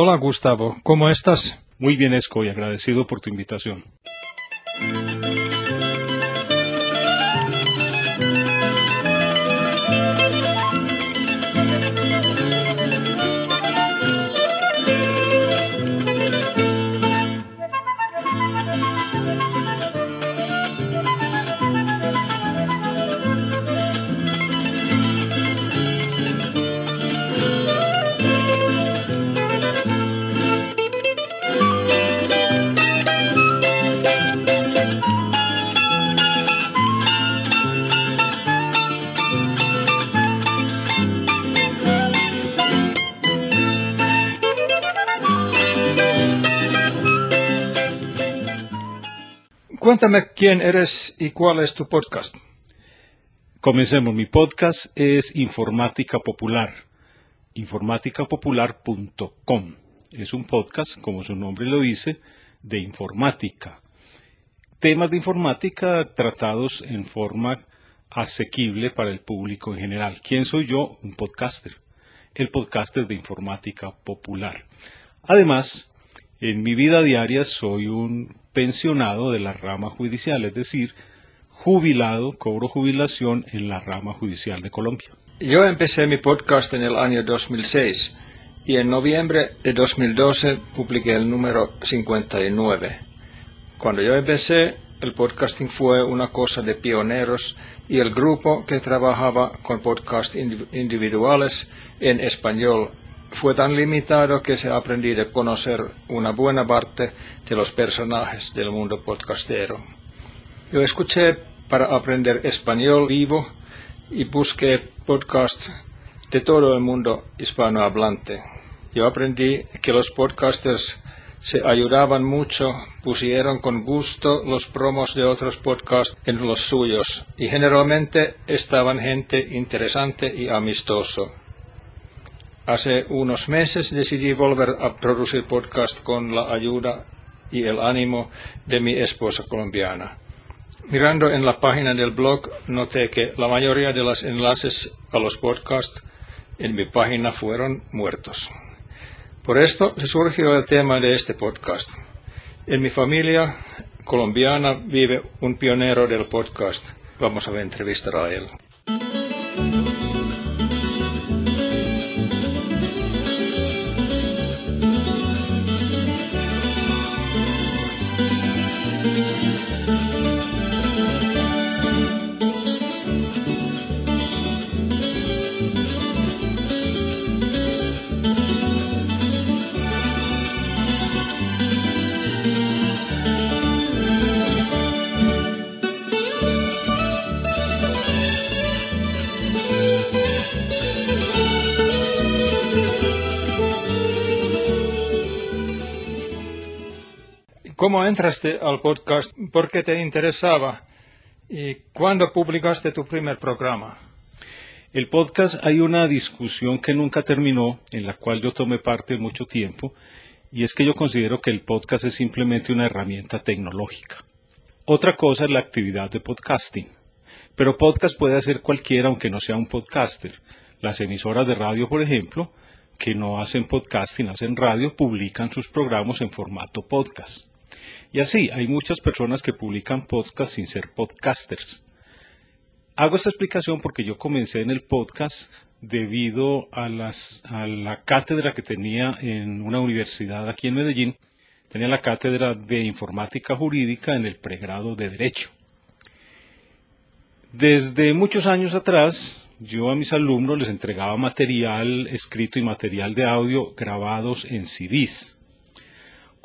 Hola Gustavo, ¿cómo estás? Muy bien, Esco, y agradecido por tu invitación. Cuéntame quién eres y cuál es tu podcast. Comencemos. Mi podcast es Informática Popular. Informáticapopular.com. Es un podcast, como su nombre lo dice, de informática. Temas de informática tratados en forma asequible para el público en general. ¿Quién soy yo? Un podcaster. El podcaster de informática popular. Además, en mi vida diaria soy un pensionado de la rama judicial, es decir, jubilado, cobro jubilación en la rama judicial de Colombia. Yo empecé mi podcast en el año 2006 y en noviembre de 2012 publiqué el número 59. Cuando yo empecé, el podcasting fue una cosa de pioneros y el grupo que trabajaba con podcasts individuales en español fue tan limitado que se aprendí a conocer una buena parte de los personajes del mundo podcastero. Yo escuché para aprender español vivo y busqué podcasts de todo el mundo hispanohablante. Yo aprendí que los podcasters se ayudaban mucho, pusieron con gusto los promos de otros podcasts en los suyos y generalmente estaban gente interesante y amistoso. Hace unos meses decidí volver a producir podcast con la ayuda y el ánimo de mi esposa colombiana. Mirando en la página del blog noté que la mayoría de los enlaces a los podcasts en mi página fueron muertos. Por esto se surgió el tema de este podcast. En mi familia colombiana vive un pionero del podcast. Vamos a entrevistar a él. ¿Cómo entraste al podcast? ¿Por qué te interesaba? ¿Y cuándo publicaste tu primer programa? El podcast hay una discusión que nunca terminó, en la cual yo tomé parte mucho tiempo, y es que yo considero que el podcast es simplemente una herramienta tecnológica. Otra cosa es la actividad de podcasting. Pero podcast puede hacer cualquiera aunque no sea un podcaster. Las emisoras de radio, por ejemplo, que no hacen podcasting, hacen radio, publican sus programas en formato podcast. Y así, hay muchas personas que publican podcasts sin ser podcasters. Hago esta explicación porque yo comencé en el podcast debido a, a la cátedra que tenía en una universidad aquí en Medellín. Tenía la cátedra de informática jurídica en el pregrado de Derecho. Desde muchos años atrás, yo a mis alumnos les entregaba material escrito y material de audio grabados en CDs.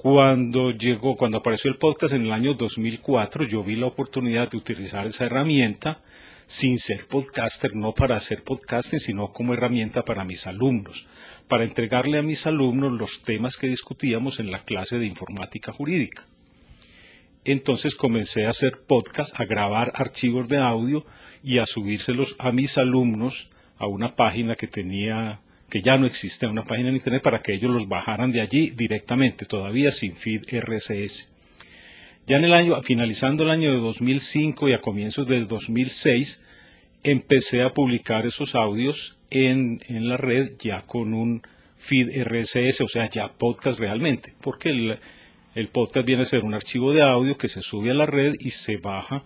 Cuando llegó, cuando apareció el podcast en el año 2004, yo vi la oportunidad de utilizar esa herramienta sin ser podcaster, no para hacer podcasting, sino como herramienta para mis alumnos, para entregarle a mis alumnos los temas que discutíamos en la clase de informática jurídica. Entonces comencé a hacer podcast, a grabar archivos de audio y a subírselos a mis alumnos a una página que tenía que ya no existe una página en Internet para que ellos los bajaran de allí directamente, todavía sin feed RSS. Ya en el año, finalizando el año de 2005 y a comienzos del 2006, empecé a publicar esos audios en, la red ya con un feed RSS, o sea, ya podcast realmente, porque el, el podcast viene a ser un archivo de audio que se sube a la red y se baja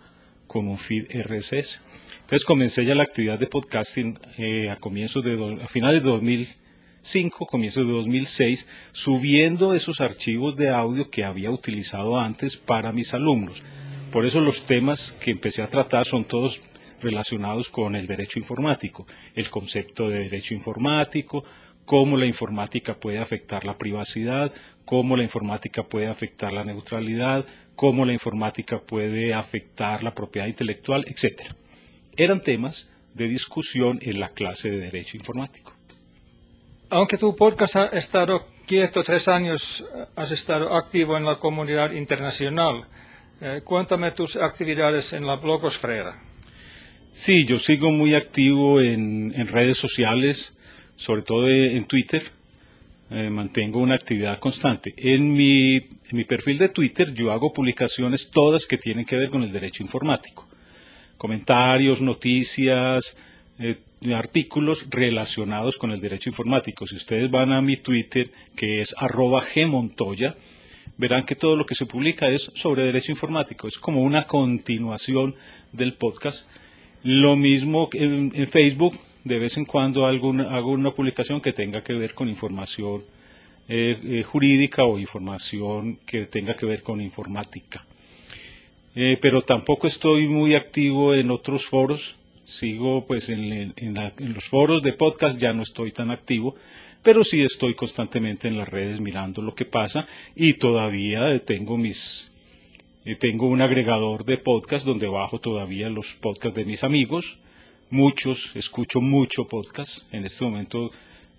con un feed RSS. Entonces comencé ya la actividad de podcasting eh, a comienzos de finales de 2005, comienzos de 2006, subiendo esos archivos de audio que había utilizado antes para mis alumnos. Por eso los temas que empecé a tratar son todos relacionados con el derecho informático, el concepto de derecho informático, cómo la informática puede afectar la privacidad, cómo la informática puede afectar la neutralidad, cómo la informática puede afectar la propiedad intelectual, etc. Eran temas de discusión en la clase de Derecho Informático. Aunque tu podcast ha estado quieto tres años, has estado activo en la comunidad internacional. Eh, cuéntame tus actividades en la blogosfera. Sí, yo sigo muy activo en, redes sociales, sobre todo en Twitter. Eh, mantengo una actividad constante. En mi, en mi perfil de Twitter yo hago publicaciones todas que tienen que ver con el derecho informático. Comentarios, noticias, eh, artículos relacionados con el derecho informático. Si ustedes van a mi Twitter, que es arroba gmontoya, verán que todo lo que se publica es sobre derecho informático, es como una continuación del podcast. Lo mismo en, en Facebook, de vez en cuando hago una, publicación que tenga que ver con información eh, eh, jurídica o información que tenga que ver con informática. Eh, pero tampoco estoy muy activo en otros foros, sigo pues en, en los foros de podcast, ya no estoy tan activo, pero sí estoy constantemente en las redes mirando lo que pasa y todavía tengo mis eh, tengo un agregador de podcast donde bajo todavía los podcasts de mis amigos, muchos, escucho mucho podcast. En este momento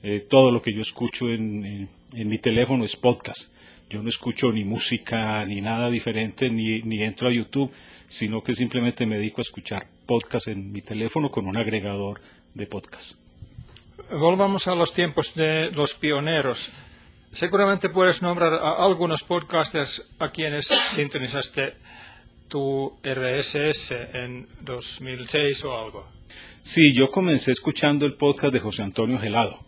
eh, todo lo que yo escucho en, mi teléfono es podcast. Yo no escucho ni música ni nada diferente, ni, ni entro a YouTube, sino que simplemente me dedico a escuchar podcast en mi teléfono con un agregador de podcast. Volvamos a los tiempos de los pioneros. Seguramente puedes nombrar a algunos podcasters a quienes sintonizaste tu RSS en 2006 o algo. Sí, yo comencé escuchando el podcast de José Antonio Gelado.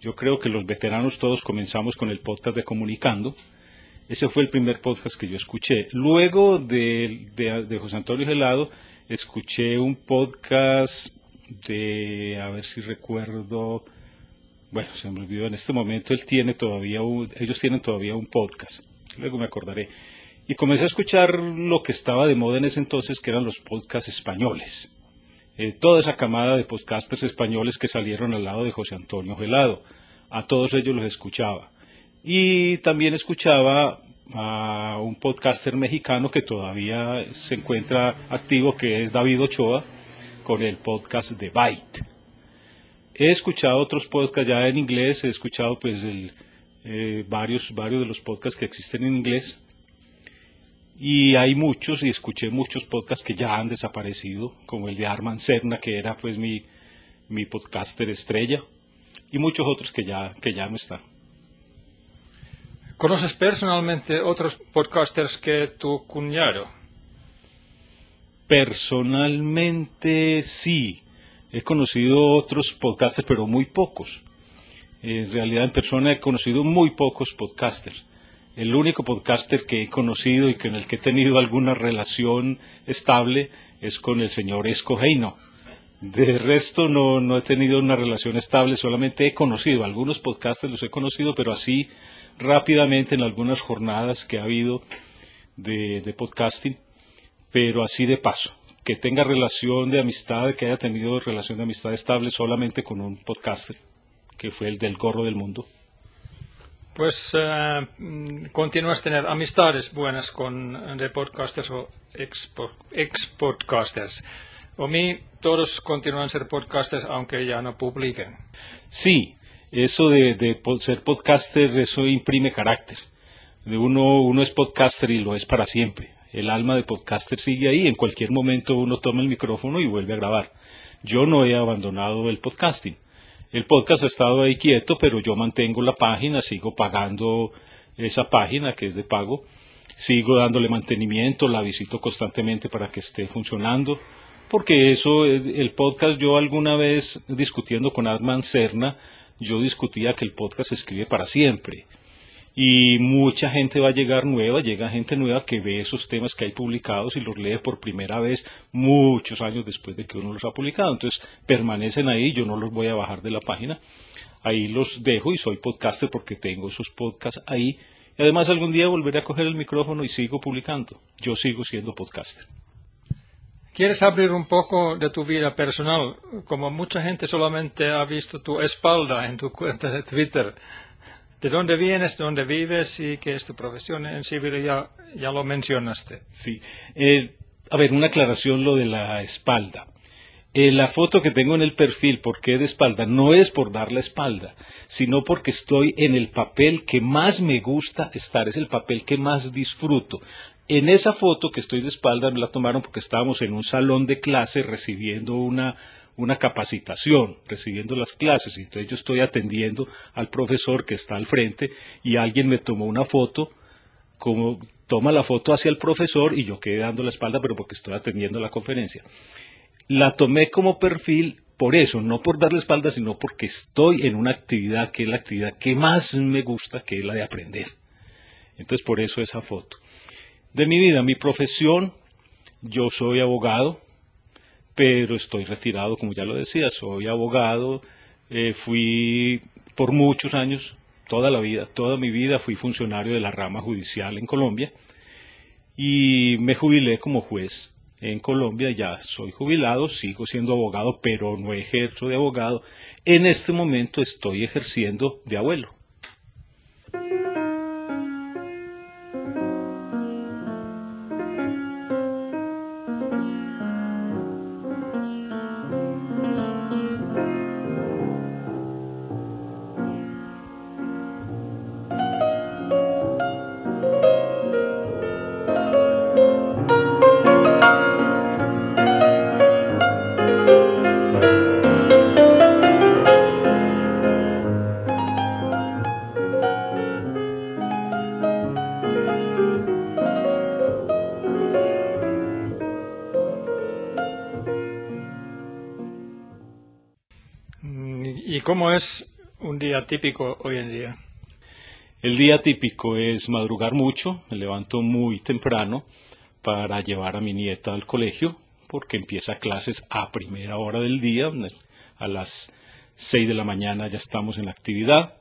Yo creo que los veteranos todos comenzamos con el podcast de Comunicando. Ese fue el primer podcast que yo escuché. Luego de, de José Antonio Gelado, escuché un podcast de, a ver si recuerdo, bueno, se me olvidó en este momento, él tiene todavía ellos tienen todavía un podcast, luego me acordaré. Y comencé a escuchar lo que estaba de moda en ese entonces, que eran los podcasts españoles. Eh, toda esa camada de podcasters españoles que salieron al lado de José Antonio Gelado. A todos ellos los escuchaba. Y también escuchaba a un podcaster mexicano que todavía se encuentra activo, que es David Ochoa, con el podcast de Byte. He escuchado otros podcasts ya en inglés, he escuchado pues eh, varios, varios de los podcasts que existen en inglés y hay muchos y escuché muchos podcasts que ya han desaparecido, como el de Arman Serna, que era pues mi, mi podcaster estrella, y muchos otros que ya, que ya no están. ¿Conoces personalmente otros podcasters que tu cuñado? Personalmente sí, he conocido otros podcasters, pero muy pocos. En realidad en persona he conocido muy pocos podcasters. El único podcaster que he conocido y con el que he tenido alguna relación estable es con el señor Esco Heino. De resto no, no he tenido una relación estable, solamente he conocido, algunos podcasters los he conocido, pero así rápidamente en algunas jornadas que ha habido de, de podcasting pero así de paso, que tenga relación de amistad, que haya tenido relación de amistad estable solamente con un podcaster, que fue el del gorro del mundo. Pues eh, mm, continúas tener amistades buenas con eh, de podcasters o ex, podcasters. O mí todos continúan ser podcasters aunque ya no publiquen. Sí, eso de, de ser podcaster, eso imprime carácter. Uno, uno es podcaster y lo es para siempre el alma de podcaster sigue ahí, en cualquier momento uno toma el micrófono y vuelve a grabar. Yo no he abandonado el podcasting. El podcast ha estado ahí quieto, pero yo mantengo la página, sigo pagando esa página que es de pago, sigo dándole mantenimiento, la visito constantemente para que esté funcionando, porque eso, el podcast yo alguna vez discutiendo con Arman Serna, yo discutía que el podcast se escribe para siempre. Y mucha gente va a llegar nueva, llega gente nueva que ve esos temas que hay publicados y los lee por primera vez muchos años después de que uno los ha publicado. Entonces permanecen ahí, yo no los voy a bajar de la página. Ahí los dejo y soy podcaster porque tengo esos podcasts ahí. Y además algún día volveré a coger el micrófono y sigo publicando. Yo sigo siendo podcaster. ¿Quieres abrir un poco de tu vida personal? Como mucha gente solamente ha visto tu espalda en tu cuenta de Twitter. ¿De dónde vienes, de dónde vives y qué es tu profesión en Siberia? Ya, ya lo mencionaste. Sí. Eh, a ver, una aclaración lo de la espalda. Eh, la foto que tengo en el perfil, ¿por qué de espalda? No es por dar la espalda, sino porque estoy en el papel que más me gusta estar, es el papel que más disfruto. En esa foto que estoy de espalda me la tomaron porque estábamos en un salón de clase recibiendo una, una capacitación, recibiendo las clases. Entonces yo estoy atendiendo al profesor que está al frente y alguien me tomó una foto, como toma la foto hacia el profesor y yo quedé dando la espalda, pero porque estoy atendiendo la conferencia. La tomé como perfil por eso, no por darle espalda, sino porque estoy en una actividad que es la actividad que más me gusta, que es la de aprender. Entonces por eso esa foto de mi vida, mi profesión, yo soy abogado, pero estoy retirado, como ya lo decía, soy abogado, eh, fui por muchos años, toda la vida, toda mi vida fui funcionario de la rama judicial en Colombia y me jubilé como juez en Colombia, ya soy jubilado, sigo siendo abogado, pero no ejerzo de abogado. En este momento estoy ejerciendo de abuelo. ¿Cómo es un día típico hoy en día? El día típico es madrugar mucho, me levanto muy temprano para llevar a mi nieta al colegio, porque empieza clases a primera hora del día, a las seis de la mañana ya estamos en la actividad.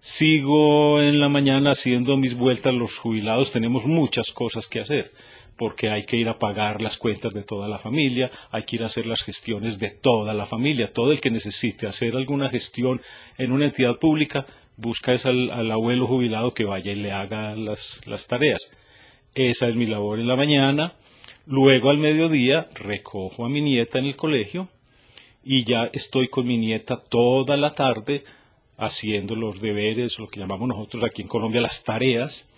Sigo en la mañana haciendo mis vueltas, los jubilados tenemos muchas cosas que hacer porque hay que ir a pagar las cuentas de toda la familia, hay que ir a hacer las gestiones de toda la familia. Todo el que necesite hacer alguna gestión en una entidad pública, busca al, abuelo jubilado que vaya y le haga las, las tareas. Esa es mi labor en la mañana. Luego al mediodía recojo a mi nieta en el colegio y ya estoy con mi nieta toda la tarde haciendo los deberes, lo que llamamos nosotros aquí en Colombia las tareas,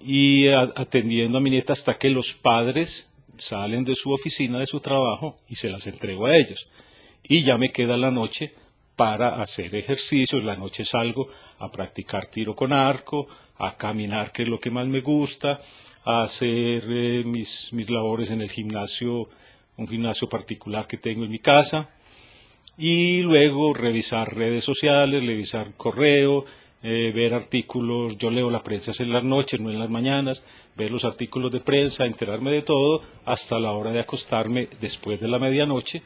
y atendiendo a mi nieta hasta que los padres salen de su oficina, de su trabajo, y se las entrego a ellos. Y ya me queda la noche para hacer ejercicios. La noche salgo a practicar tiro con arco, a caminar, que es lo que más me gusta, a hacer eh, mis, mis labores en el gimnasio, un gimnasio particular que tengo en mi casa, y luego revisar redes sociales, revisar correo, eh, ver artículos, yo leo la prensa en las noches, no en las mañanas, ver los artículos de prensa, enterarme de todo, hasta la hora de acostarme después de la medianoche,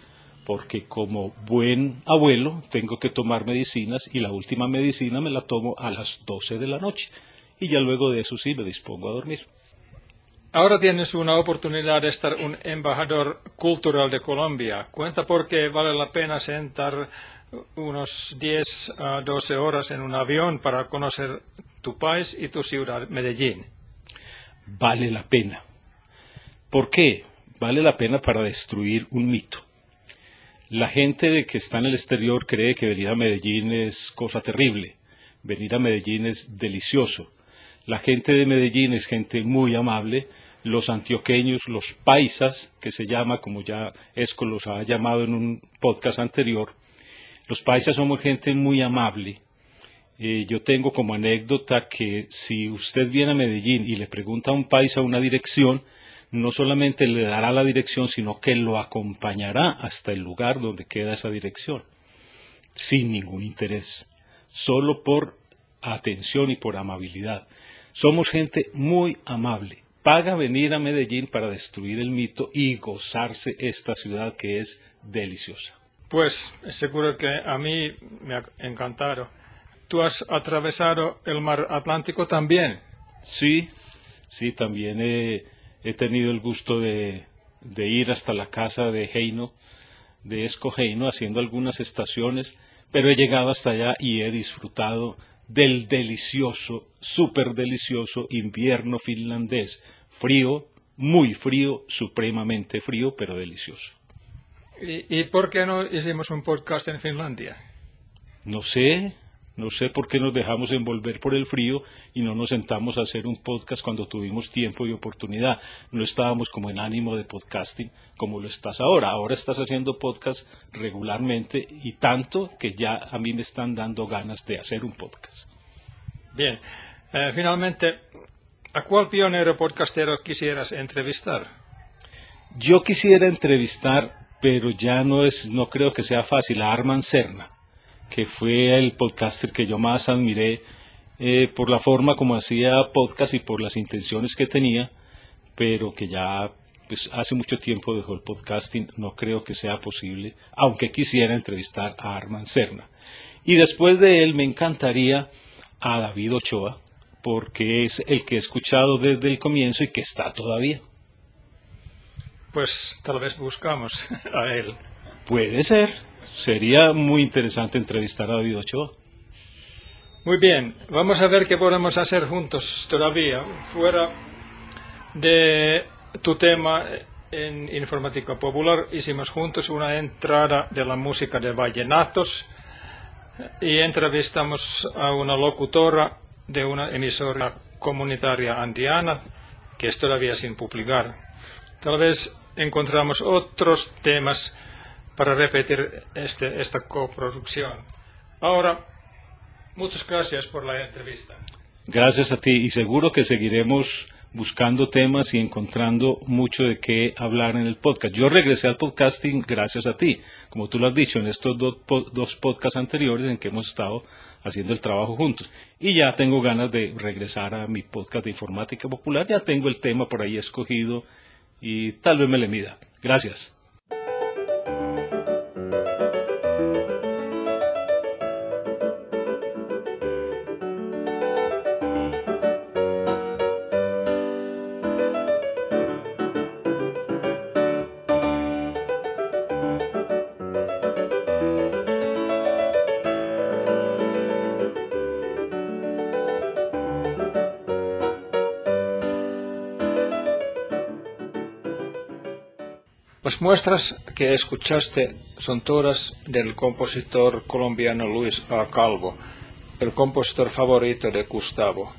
porque como buen abuelo tengo que tomar medicinas y la última medicina me la tomo a las 12 de la noche y ya luego de eso sí me dispongo a dormir. Ahora tienes una oportunidad de estar un embajador cultural de Colombia. Cuenta por qué vale la pena sentar unos 10 a 12 horas en un avión para conocer tu país y tu ciudad, Medellín. Vale la pena. ¿Por qué? Vale la pena para destruir un mito. La gente que está en el exterior cree que venir a Medellín es cosa terrible. Venir a Medellín es delicioso. La gente de Medellín es gente muy amable. Los antioqueños, los paisas, que se llama, como ya Esco los ha llamado en un podcast anterior, los paisas somos gente muy amable. Eh, yo tengo como anécdota que si usted viene a Medellín y le pregunta a un paisa una dirección, no solamente le dará la dirección, sino que lo acompañará hasta el lugar donde queda esa dirección. sin ningún interés, solo por atención y por amabilidad. Somos gente muy amable. Paga venir a Medellín para destruir el mito y gozarse esta ciudad que es deliciosa. Pues seguro que a mí me ha encantado. ¿Tú has atravesado el mar Atlántico también? Sí, sí, también he, tenido el gusto de, de, ir hasta la casa de Heino, de Esco Heino, haciendo algunas estaciones, pero he llegado hasta allá y he disfrutado del delicioso, súper delicioso invierno finlandés, frío, muy frío, supremamente frío, pero delicioso. ¿Y, ¿Y, por qué no hicimos un podcast en Finlandia? No sé, no sé por qué nos dejamos envolver por el frío y no nos sentamos a hacer un podcast cuando tuvimos tiempo y oportunidad. No estábamos como en ánimo de podcasting como lo estás ahora. Ahora estás haciendo podcast regularmente y tanto que ya a mí me están dando ganas de hacer un podcast. Bien, eh, finalmente, ¿a cuál pionero podcastero quisieras entrevistar? Yo quisiera entrevistar, pero ya no es, no creo que sea fácil, a Arman Serna que fue el podcaster que yo más admiré eh, por la forma como hacía podcast y por las intenciones que tenía, pero que ya pues, hace mucho tiempo dejó el podcasting, no creo que sea posible, aunque quisiera entrevistar a Arman Serna. Y después de él me encantaría a David Ochoa, porque es el que he escuchado desde el comienzo y que está todavía. Pues tal vez buscamos a él. Puede ser. Sería muy interesante entrevistar a David Ochoa. Muy bien, vamos a ver qué podemos hacer juntos todavía, fuera de tu tema en informática popular. Hicimos juntos una entrada de la música de vallenatos y entrevistamos a una locutora de una emisora comunitaria andiana que es todavía sin publicar. Tal vez encontramos otros temas para repetir este, esta coproducción. Ahora, muchas gracias por la entrevista. Gracias a ti y seguro que seguiremos buscando temas y encontrando mucho de qué hablar en el podcast. Yo regresé al podcasting gracias a ti, como tú lo has dicho en estos dos, dos podcasts anteriores en que hemos estado haciendo el trabajo juntos. Y ya tengo ganas de regresar a mi podcast de informática popular, ya tengo el tema por ahí escogido y tal vez me le mida. Gracias. Las muestras que escuchaste son todas del compositor colombiano Luis A. Calvo, el compositor favorito de Gustavo.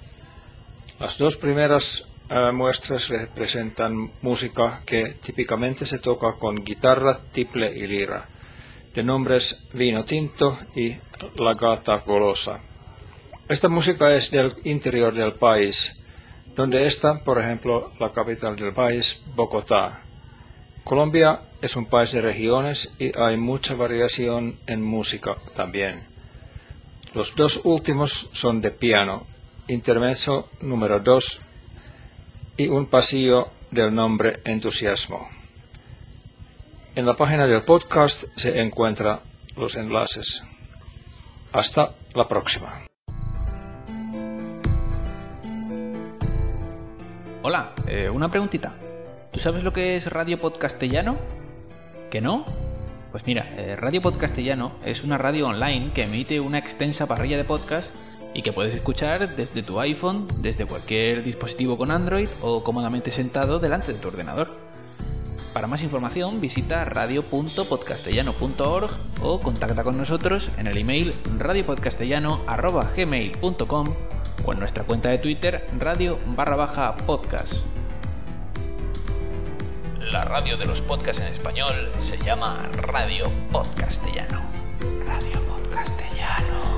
Las dos primeras uh, muestras representan música que típicamente se toca con guitarra, tiple y lira, de nombres Vino Tinto y La Gata Golosa. Esta música es del interior del país, donde está, por ejemplo, la capital del país, Bogotá. Colombia es un país de regiones y hay mucha variación en música también. Los dos últimos son de piano, intermezzo número 2 y un pasillo del nombre Entusiasmo. En la página del podcast se encuentran los enlaces. Hasta la próxima. Hola, eh, una preguntita. ¿Tú sabes lo que es Radio Podcastellano? ¿Que no? Pues mira, eh, Radio Podcastellano es una radio online que emite una extensa parrilla de podcasts y que puedes escuchar desde tu iPhone, desde cualquier dispositivo con Android o cómodamente sentado delante de tu ordenador. Para más información visita radio.podcastellano.org o contacta con nosotros en el email radiopodcastellano.gmail.com o en nuestra cuenta de Twitter radio barra baja podcast la radio de los podcasts en español se llama Radio Podcastellano. Radio Podcastellano.